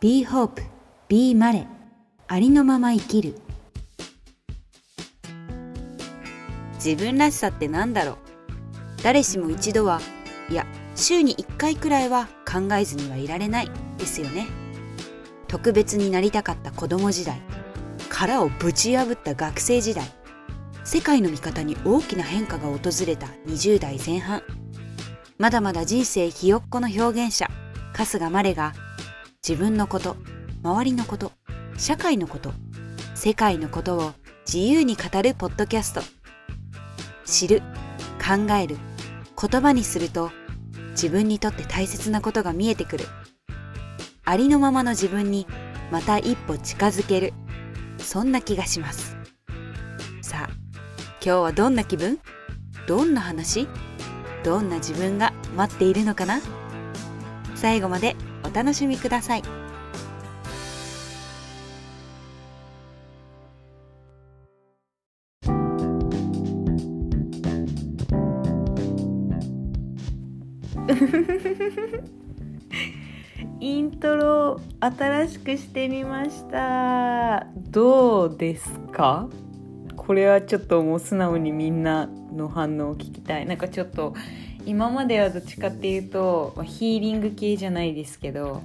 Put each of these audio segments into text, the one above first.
Be Hope, Be マレありのまま生きる。自分らしさってなんだろう？誰しも一度はいや週に1回くらいは考えずにはいられない。ですよね。特別になりたかった子供時代。殻をぶち破った学生時代。世界の見方に大きな変化が訪れた20代前半。まだまだ人生ひよっこの表現者春日まれが自分のこと周りのこと社会のこと世界のことを自由に語るポッドキャスト。知る考える言葉にすると自分にとって大切なことが見えてくる。ありのままの自分にまた一歩近づける。そんな気がします。さあ今日はどんな気分？どんな話？どんな自分が待っているのかな？最後まで楽しみください。イントロ新しくしてみました。どうですか？これはちょっともう素直にみんなの反応を聞きたい。なんかちょっと今まではどっちかっていうと、ヒーリング系じゃないですけど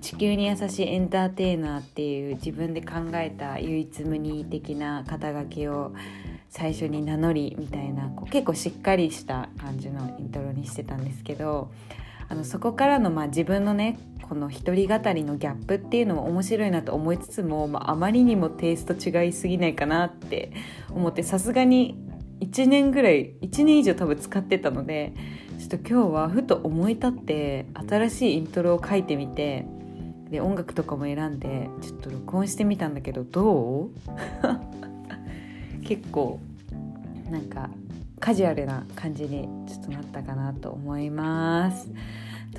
地球に優しいエンターテイナーっていう自分で考えた唯一無二的な肩書きを最初に名乗りみたいな結構しっかりした感じのイントロにしてたんですけどあのそこからのまあ自分のねこの一人語りのギャップっていうのも面白いなと思いつつも、ま、あまりにもテイスト違いすぎないかなって思ってさすがに1年ぐらい1年以上多分使ってたのでちょっと今日はふと思い立って新しいイントロを書いてみてで音楽とかも選んでちょっと録音してみたんだけどどう？結構なんかカジュアルな感じにちょっとなったかなと思います。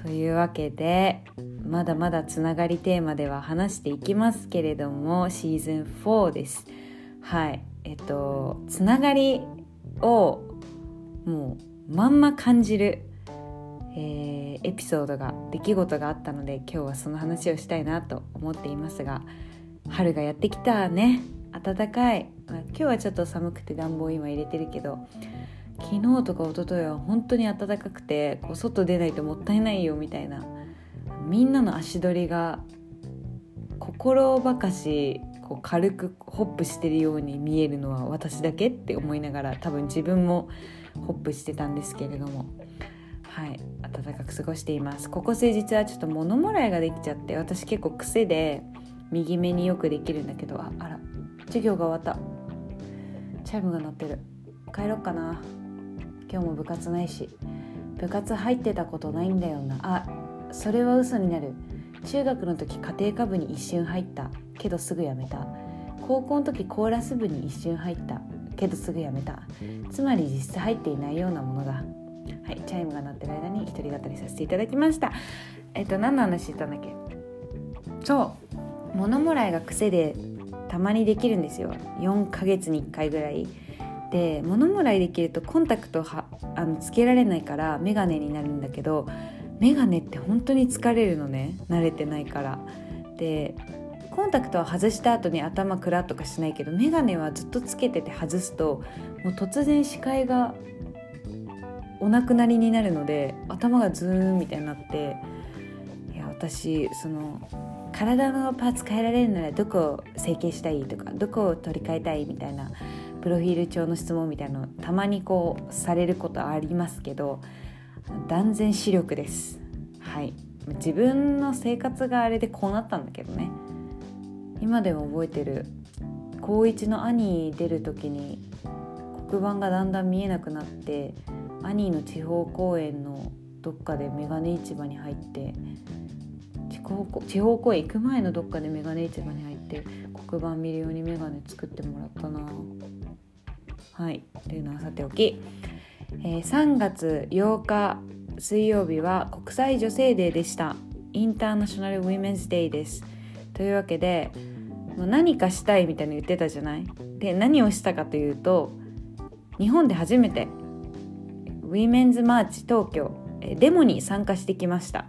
というわけでまだまだつながりテーマでは話していきますけれどもシーズン4です。はいえっとつながりをもうまんま感じる、えー、エピソードが出来事があったので今日はその話をしたいなと思っていますが春がやってきたね。暖かい、まあ、今日はちょっと寒くて暖房今入れてるけど昨日とか一昨日は本当に暖かくてこう外出ないともったいないよみたいなみんなの足取りが心ばかしこう軽くホップしてるように見えるのは私だけって思いながら多分自分もホップしてたんですけれども。はい。暖かく過ごしています。ここ数日はちょっと物もらいができちゃって私結構癖で右目によくできるんだけど。ああら。授業が終わった。チャイムが鳴ってる。帰ろっかな。今日も部活ないし。部活入ってたことないんだよな。あそれは嘘になる。中学の時家庭科部に一瞬入った。けどすぐ辞めた。高校の時コーラス部に一瞬入った。けどすぐ辞めた。つまり実質入っていないようなものだはいチャイムが鳴ってる間に一人語りさせていただきました。えっと何の話してたんだっけ？そう。物もらいが癖でたまにできるんですよ。4ヶ月に1回ぐらい。で物もらいできるとコンタクトはあのつけられないからメガネになるんだけどメガネって本当に疲れるのね。慣れてないから。でコンタクトは外した後に頭クラとかしないけどメガネはずっとつけてて外すともう突然視界がお亡くなりになるので頭がズーンみたいになっていや私その体のパーツ変えられるならどこを整形したいとかどこを取り替えたいみたいなプロフィール帳の質問みたいなのたまにこうされることありますけど断然視力です。はい。自分の生活があれでこうなったんだけどね。今でも覚えてる高1の兄出る時に黒板がだんだん見えなくなって兄の地方公演のどっかでメガネ市場に入って地方公演行く前のどっかでメガネ市場に入って黒板見る用にメガネ作ってもらったな。はい。というのはさておき、えー、3月8日水曜日は国際女性デーでした。 International Women's Day です。というわけでもう何かしたいみたいに言ってたじゃない？で何をしたかというと日本で初めてウィメンズマーチ東京デモに参加してきました。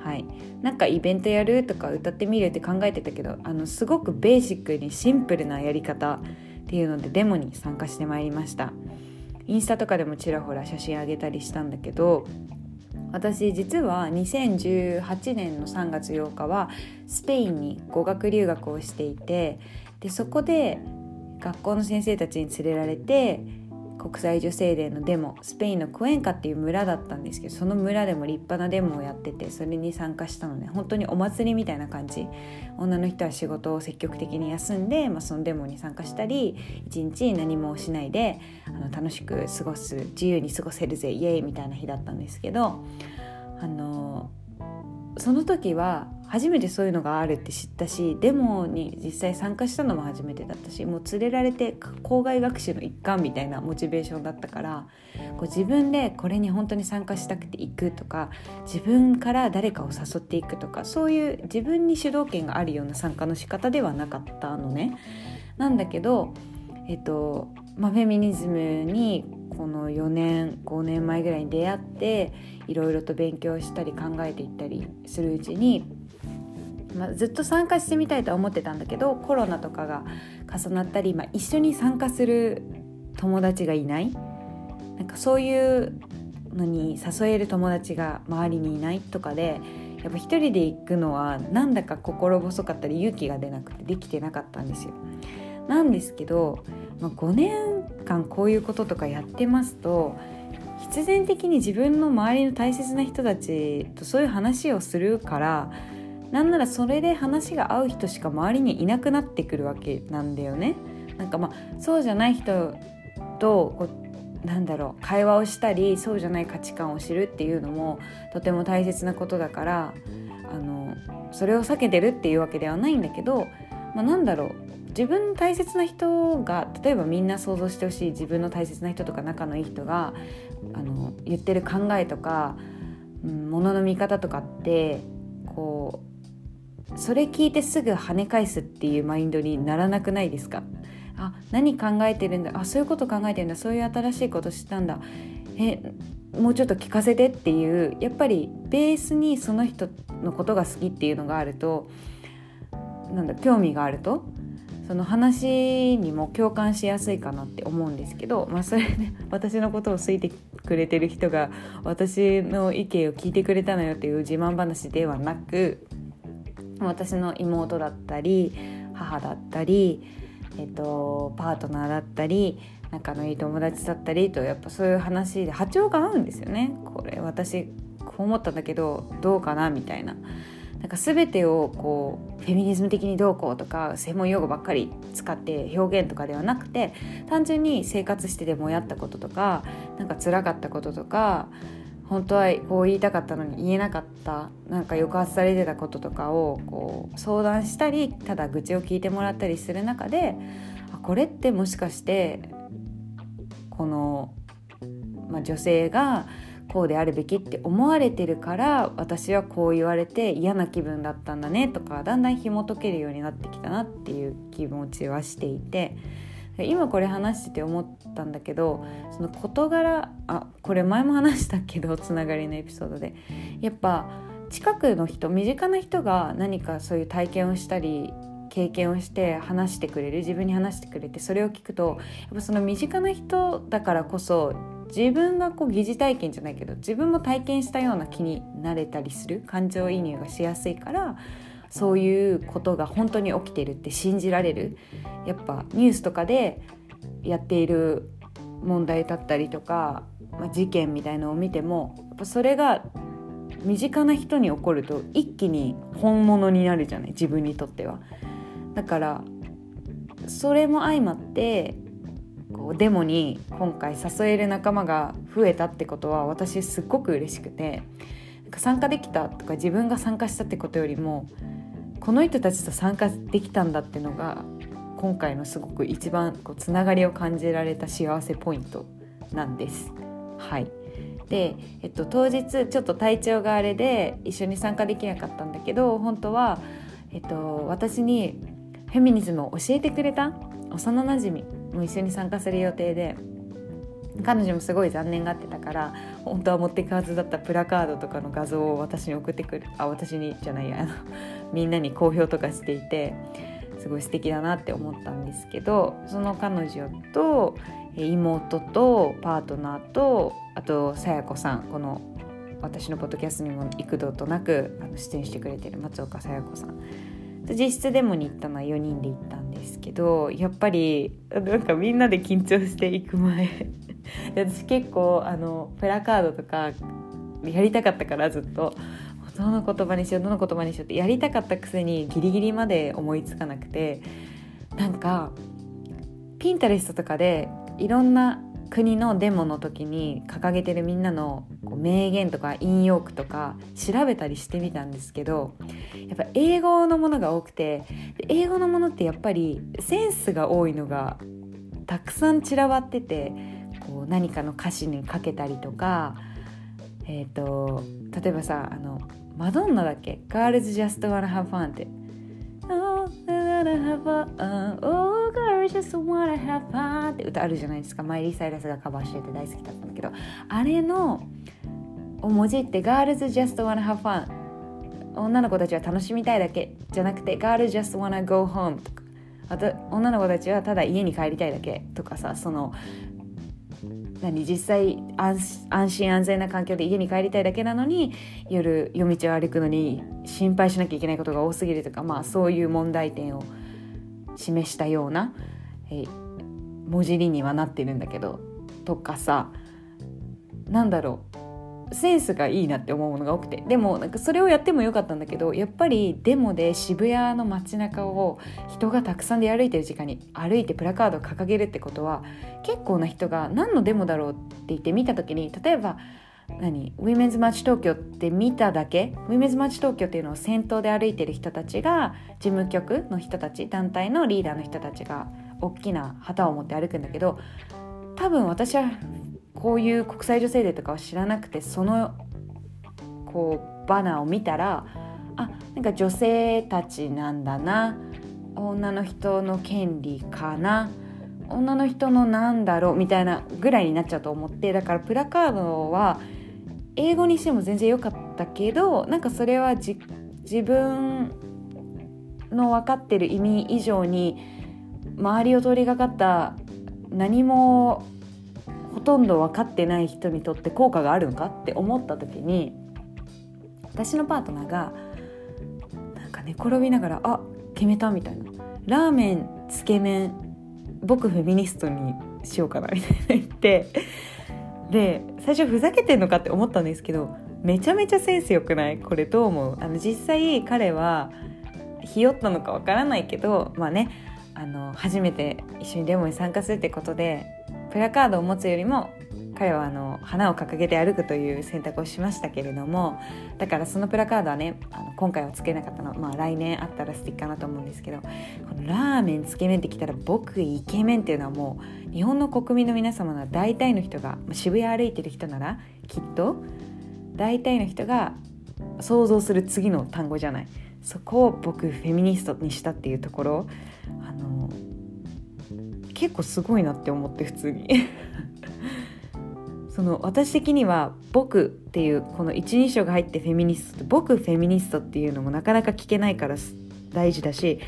はい、なんかイベントやるとか歌ってみるって考えてたけどあのすごくベーシックにシンプルなやり方っていうのでデモに参加してまいりました。インスタとかでもちらほら写真あげたりしたんだけど私実は2018年の3月8日はスペインに語学留学をしていてでそこで学校の先生たちに連れられて国際女性デーのデモスペインのクエンカっていう村だったんですけどその村でも立派なデモをやっててそれに参加したのでね。本当にお祭りみたいな感じ。女の人は仕事を積極的に休んで、まあ、そのデモに参加したり一日何もしないであの楽しく過ごす自由に過ごせるぜイエーイみたいな日だったんですけどあのその時は初めてそういうのがあるって知ったしデモに実際参加したのも初めてだったしもう連れられて校外学習の一環みたいなモチベーションだったからこう自分でこれに本当に参加したくて行くとか自分から誰かを誘っていくとかそういう自分に主導権があるような参加の仕方ではなかったのね。なんだけど、えっとまあ、フェミニズムにこの4年5年前ぐらいに出会っていろいろと勉強したり考えていったりするうちにまあ、ずっと参加してみたいとは思ってたんだけどコロナとかが重なったり、まあ、一緒に参加する友達がいないなんかそういうのに誘える友達が周りにいないとかでやっぱ一人で行くのはなんだか心細かったり勇気が出なくてできてなかったんですよ。なんですけど、まあ、5年間こういうこととかやってますと必然的に自分の周りの大切な人たちとそういう話をするからなんならそれで話が合う人しか周りにいなくなってくるわけなんだよね。なんかまあそうじゃない人とこうなんだろう会話をしたりそうじゃない価値観を知るっていうのもとても大切なことだからあのそれを避けてるっていうわけではないんだけど、まあ、なんだろう自分の大切な人が例えばみんな想像してほしい自分の大切な人とか仲のいい人があの言ってる考えとか、うん、ものの見方とかってこうそれ聞いてすぐ跳ね返すっていうマインドにならなくないですか？あ何考えてるんだ？あそういうこと考えてるんだ。そういう新しいこと知ったんだ。えもうちょっと聞かせてっていうやっぱりベースにその人のことが好きっていうのがあるとなんだ興味があるとその話にも共感しやすいかなって思うんですけど、まあ、それで、ね、私のことを好いてくれてる人が私の意見を聞いてくれたのよっていう自慢話ではなく私の妹だったり母だったり、えっと、パートナーだったり仲のいい友達だったりとやっぱそういう話で波長が合うんですよねこれ私こう思ったんだけどどうかなみたいな。なんか全てをこうフェミニズム的にどうこうとか専門用語ばっかり使って表現とかではなくて単純に生活してでもやったこととかなんか辛かったこととか本当はこう言いたかったのに言えなかったなんか抑圧されてたこととかをこう相談したりただ愚痴を聞いてもらったりする中であこれってもしかしてこの、まあ、女性がこうであるべきって思われてるから私はこう言われて嫌な気分だったんだねとかだんだん紐解けるようになってきたなっていう気持ちはしていて今これ話してて思ったんだけどその事柄あこれ前も話したけど つながりのエピソードで。やっぱ近くの人身近な人が何かそういう体験をしたり経験をして話してくれる自分に話してくれてそれを聞くとやっぱその身近な人だからこそ自分がこう疑似体験じゃないけど自分も体験したような気になれたりする感情移入がしやすいからそういうことが本当に起きてるって信じられるやっぱニュースとかでやっている問題だったりとか、まあ、事件みたいのを見てもやっぱそれが身近な人に起こると一気に本物になるじゃない自分にとっては。だからそれも相まってこうデモに今回誘える仲間が増えたってことは私すっごく嬉しくて参加できたとか自分が参加したってことよりもこの人たちと参加できたんだっていうのが今回のすごく一番こうつながりを感じられた幸せポイントなんです。はいで、えっと、当日ちょっと体調があれで一緒に参加できなかったんだけど本当は、えっと、私にフェミニズムを教えてくれた幼なじみも一緒に参加する予定で彼女もすごい残念がってたから本当は持っていくはずだったプラカードとかの画像を私に送ってくるあ私にじゃないや みんなに好評とかしていてすごい素敵だなって思ったんですけどその彼女と妹とパートナーとあとさや子さんこの私のポッドキャストにも幾度となくあの出演してくれてる松岡さや子さん。実質デモに行ったのは4人で行ったんですけどやっぱりなんかみんなで緊張していく前 私結構あのプラカードとかやりたかったからずっと。どの言葉にしようどの言葉にしようってやりたかったくせにギリギリまで思いつかなくて。なんかピンタレストとかでいろんな国のデモの時に掲げてるみんなの名言とか引用句とか調べたりしてみたんですけどやっぱ英語のものが多くて英語のものってやっぱりセンスが多いのがたくさん散らばっててこう何かの歌詞にかけたりとか、えーと、例えばさあのマドンナだっけ「Girls Just Wanna Have Fun」って。って歌あるじゃないですか。マイリー・サイラスがカバーしてて大好きだったんだけど。あれのをもじって Girls just wanna have fun 女の子たちは楽しみたいだけ。じゃなくて Girls just wanna go home とか。あと女の子たちはただ家に帰りたいだけとかさその何実際安心安全な環境で家に帰りたいだけなのに夜夜道を歩くのに心配しなきゃいけないことが多すぎるとかまあそういう問題点を示したような、え文字にはなってるんだけどとかさなんだろう。センスがいいなって思うものが多くて。でもなんかそれをやってもよかったんだけどやっぱりデモで渋谷の街中を人がたくさんで歩いてる時間に歩いてプラカードを掲げるってことは結構な人が何のデモだろうって言って見た時に例えば何？ウィメンズマーチ東京って見ただけ？ウィメンズマーチ東京っていうのを先頭で歩いてる人たちが事務局の人たち団体のリーダーの人たちが大きな旗を持って歩くんだけど多分私はこういう国際女性デーとかは知らなくてそのこうバナーを見たらあなんか女性たちなんだな。女の人の権利かな。女の人のなんだろう。みたいなぐらいになっちゃうと思ってだからプラカードは英語にしても全然良かったけどなんかそれは自分の分かってる意味以上に周りを通りがかった何もほとんど分かってない人にとって効果があるのかって思った時に私のパートナーがなんか寝転びながら「あ決めた」みたいな「ラーメンつけ麺僕フェミニストにしようかな」みたいな言ってで最初ふざけてんのかって思ったんですけどめちゃめちゃセンスよくない？これどう思う？あの実際彼はひよったのかわからないけどまあねあの初めて一緒にデモに参加するってことでプラカードを持つよりも彼はあの花を掲げて歩くという選択をしましたけれどもだからそのプラカードはねあの今回はつけなかったのまあ来年あったら素敵かなと思うんですけどこのラーメンつけ麺ってきたら僕イケメンっていうのはもう日本の国民の皆様の大体の人が渋谷歩いてる人ならきっと大体の人が想像する次の単語じゃない。そこを僕フェミニストにしたっていうところあの結構すごいなって思って普通に。その私的には「僕」っていうこの一人称が入ってフェミニスト「僕フェミニスト」っていうのもなかなか聞けないから大事だし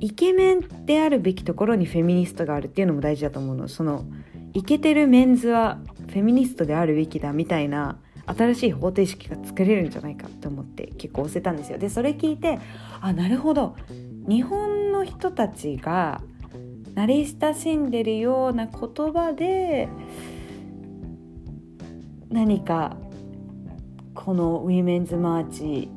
イケメンであるべきところにフェミニストがあるっていうのも大事だと思うの。そのイケてるメンズはフェミニストであるべきだみたいな新しい方程式が作れるんじゃないかと思って結構押せたんですよ。でそれ聞いてあなるほど。日本の人たちが慣れ親しんでるような言葉で何かこのウィメンズマーチ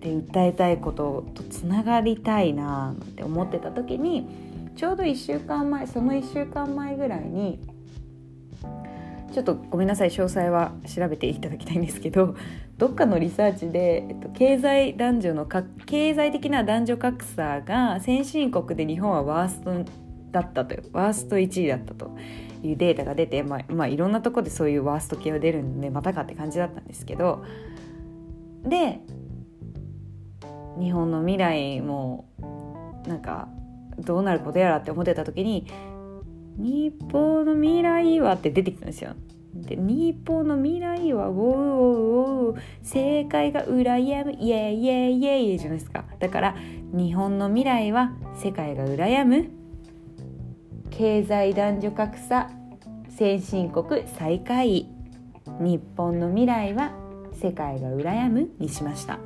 で訴えたいこととつながりたいなって思ってた時にちょうど1週間前その1週間前ぐらいにちょっとごめんなさい詳細は調べていただきたいんですけどどっかのリサーチで、えっと、経済男女のか経済的な男女格差が先進国で日本はワーストだったというワースト1位だったというデータが出て、まあ、まあ、いろんなとこでそういうワースト系は出るんでまたかって感じだったんですけどで日本の未来もなんかどうなることやらって思ってた時に日本の未来はって出てきたんですよ。で日本の未来はウォーウォーウォー世界が羨むイエイイエイイエイじゃないですか。だから日本の未来は世界が羨む経済男女格差先進国最下位日本の未来は世界が羨むにしました、はい、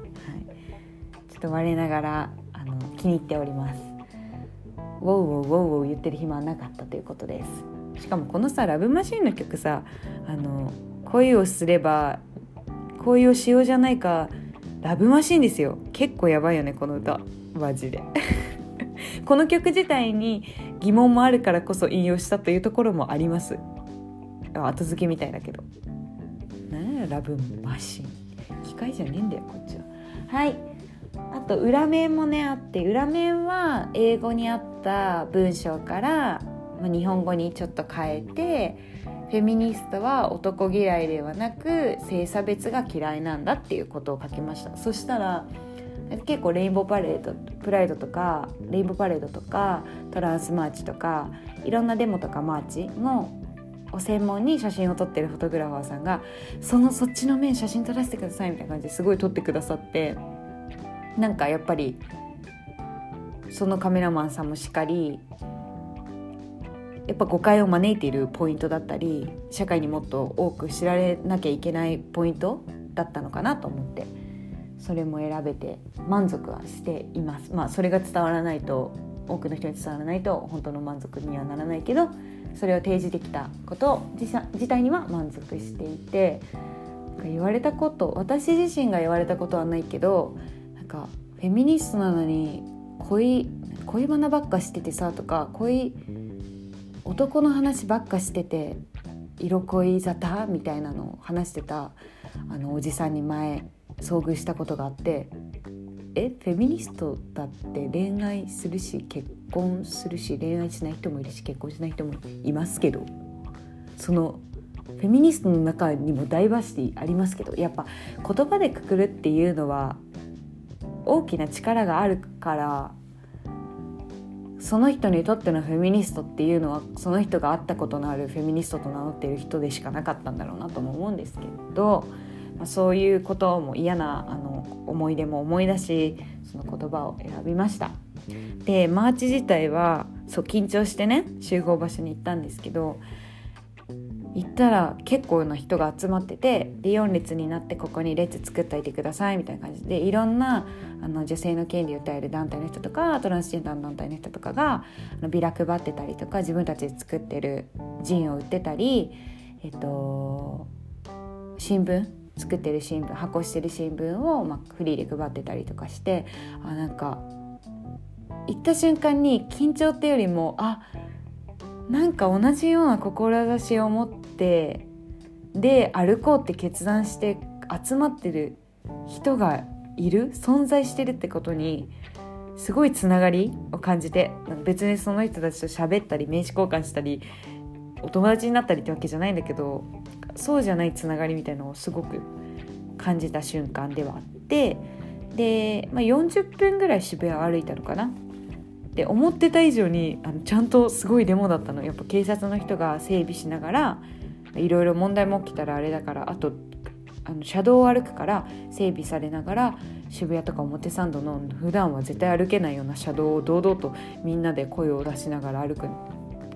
ちょっと我ながらあの気に入っております。ウォーウォーウォーウォー言ってる暇はなかったということです。しかもこのさ「ラブマシーン」の曲さあの恋をすれば恋をしようじゃないかラブマシーンですよ。結構やばいよねこの歌。マジで。この曲自体に疑問もあるからこそ引用したというところもあります。後付けみたいだけど。何やラブマシン。機械じゃねえんだよこっちは。はい。あと裏面もねあって裏面は英語にあった文章から日本語にちょっと変えてフェミニストは男嫌いではなく性差別が嫌いなんだっていうことを書きました。そしたら結構レインボーパレードプライドとかレインボーパレードとかトランスマーチとかいろんなデモとかマーチのを専門に写真を撮ってるフォトグラファーさんがそのそっちの面写真撮らせてくださいみたいな感じですごい撮ってくださってなんかやっぱりそのカメラマンさんもしっかりやっぱ誤解を招いているポイントだったり社会にもっと多く知られなきゃいけないポイントだったのかなと思ってそれも選べて満足はしています。まあそれが伝わらないと多くの人に伝わらないと本当の満足にはならないけどそれを提示できたこと自体には満足していて言われたこと私自身が言われたことはないけどなんかフェミニストなのに恋恋バナばっかしててさとか恋男の話ばっかしてて色恋沙汰みたいなのを話してたあのおじさんに前遭遇したことがあってえフェミニストだって恋愛するし結婚するし恋愛しない人もいるし結婚しない人もいますけどそのフェミニストの中にもダイバーシティありますけどやっぱ言葉でくくるっていうのは大きな力があるからその人にとってのフェミニストっていうのはその人が会ったことのあるフェミニストと名乗っている人でしかなかったんだろうなとも思うんですけど、まあ、そういうことも嫌なあの思い出も思い出しその言葉を選びました。でマーチ自体はそう緊張してね集合場所に行ったんですけど行ったら結構な人が集まっててで4列になってここに列作っておいてくださいみたいな感じでいろんなあの女性の権利を訴える団体の人とかトランスジェンダーの団体の人とかがあのビラ配ってたりとか自分たちで作ってるジンを売ってたり、えっと、新聞作ってる新聞発行してる新聞を、まあ、フリーで配ってたりとかしてあなんか行った瞬間に緊張っていうよりもあっなんか同じような志を持ってで歩こうって決断して集まってる人がいる存在してるってことにすごいつながりを感じて別にその人たちと喋ったり名刺交換したりお友達になったりってわけじゃないんだけどそうじゃないつながりみたいなのをすごく感じた瞬間ではあってで、まあ、40分ぐらい渋谷を歩いたのかな。で思ってた以上にあのちゃんとすごいデモだったの。やっぱ警察の人が整備しながらいろいろ問題も起きたらあれだからあとあの車道を歩くから整備されながら渋谷とか表参道の普段は絶対歩けないような車道を堂々とみんなで声を出しながら歩く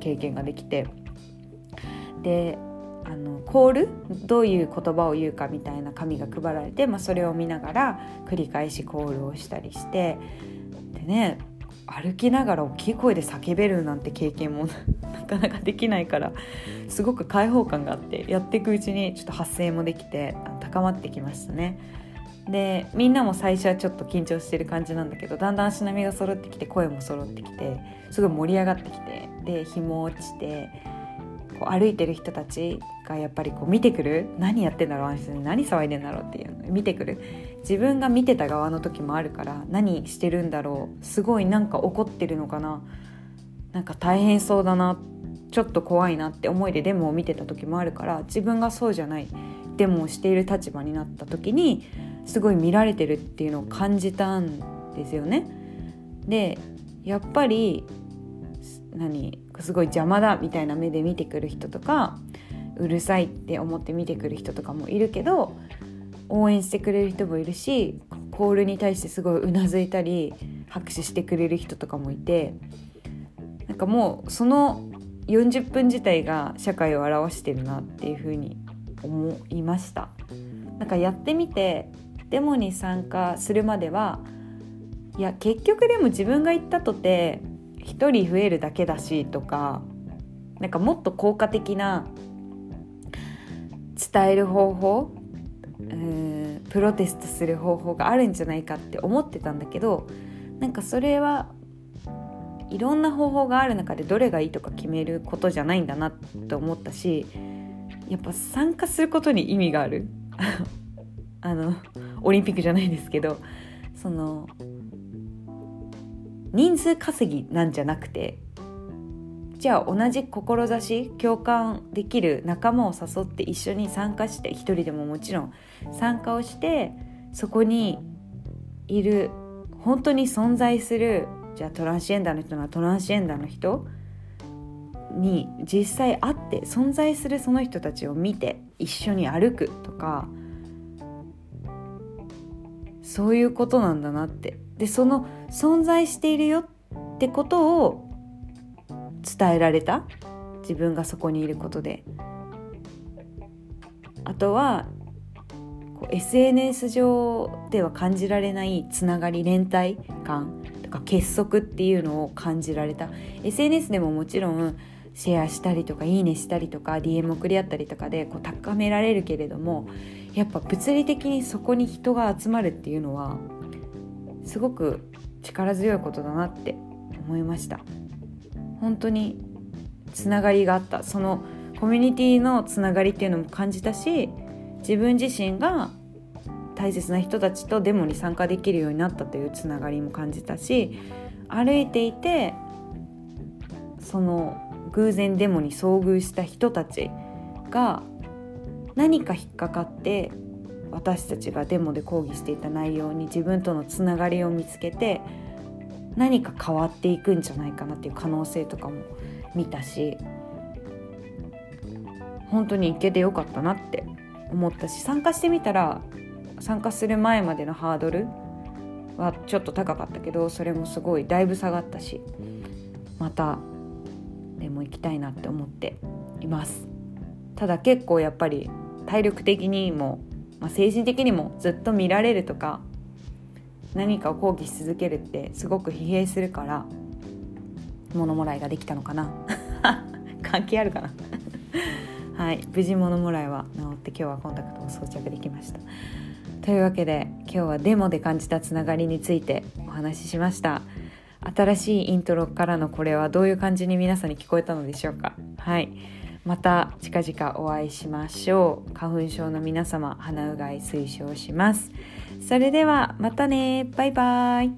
経験ができて。であのコール？どういう言葉を言うかみたいな紙が配られて、まあ、それを見ながら繰り返しコールをしたりして。でね歩きながら大きい声で叫べるなんて経験もな かなかできないからすごく開放感があってやっていくうちにちょっと発声もできて高まってきましたね。でみんなも最初はちょっと緊張してる感じなんだけどだんだん足並みが揃ってきて声も揃ってきてすごい盛り上がってきてで日も落ちてこう歩いてる人たちがやっぱりこう見てくる何やってんだろうあの人何騒いでんだろうっていうの見てくる自分が見てた側の時もあるから何してるんだろうすごいなんか怒ってるのかななんか大変そうだなちょっと怖いなって思いでデモを見てた時もあるから自分がそうじゃないデモをしている立場になった時にすごい見られてるっていうのを感じたんですよね。でやっぱり何すごい邪魔だみたいな目で見てくる人とかうるさいって思って見てくる人とかもいるけど応援してくれる人もいるしコールに対してすごいうなずいたり拍手してくれる人とかもいてなんかもうその40分自体が社会を表してるなっていうふうに思いました。なんかやってみてデモに参加するまではいや結局でも自分が行ったとて1人増えるだけだしとかなんかもっと効果的な伝える方法うんプロテストする方法があるんじゃないかって思ってたんだけどなんかそれはいろんな方法がある中でどれがいいとか決めることじゃないんだなと思ったしやっぱ参加することに意味がある。あのオリンピックじゃないですけどその人数稼ぎなんじゃなくてじゃあ同じ志共感できる仲間を誘って一緒に参加して一人でももちろん参加をしてそこにいる本当に存在するじゃあトランシエンダーの人ならトランシエンダーの人に実際会って存在するその人たちを見て一緒に歩くとかそういうことなんだなって。でその存在しているよってことを伝えられた？自分がそこにいることで。あとは SNS 上では感じられないつながり連帯感。とか結束っていうのを感じられた。SNS でももちろんシェアしたりとかいいねしたりとか DM 送り合ったりとかでこう高められるけれどもやっぱ物理的にそこに人が集まるっていうのはすごく力強いことだなって思いました。本当につながりがあった。そのコミュニティのつながりっていうのも感じたし自分自身が大切な人たちとデモに参加できるようになったというつながりも感じたし歩いていてその偶然デモに遭遇した人たちが何か引っかかって私たちがデモで抗議していた内容に自分とのつながりを見つけて何か変わっていくんじゃないかなっていう可能性とかも見たし本当に行けてよかったなって思ったし参加してみたら参加する前までのハードルはちょっと高かったけどそれもすごいだいぶ下がったしまたでも行きたいなって思っています。ただ結構やっぱり体力的にも、まあ、精神的にもずっと見られるとか何かを抗議し続けるってすごく疲弊するから物もらいができたのかな。関係あるかな。はい無事物もらいは治って今日はコンタクトを装着できました。というわけで今日はデモで感じたつながりについてお話ししました。新しいイントロからのこれはどういう感じに皆さんに聞こえたのでしょうか。はい。また近々お会いしましょう。花粉症の皆様鼻うがい推奨します。それではまたね。バイバイ。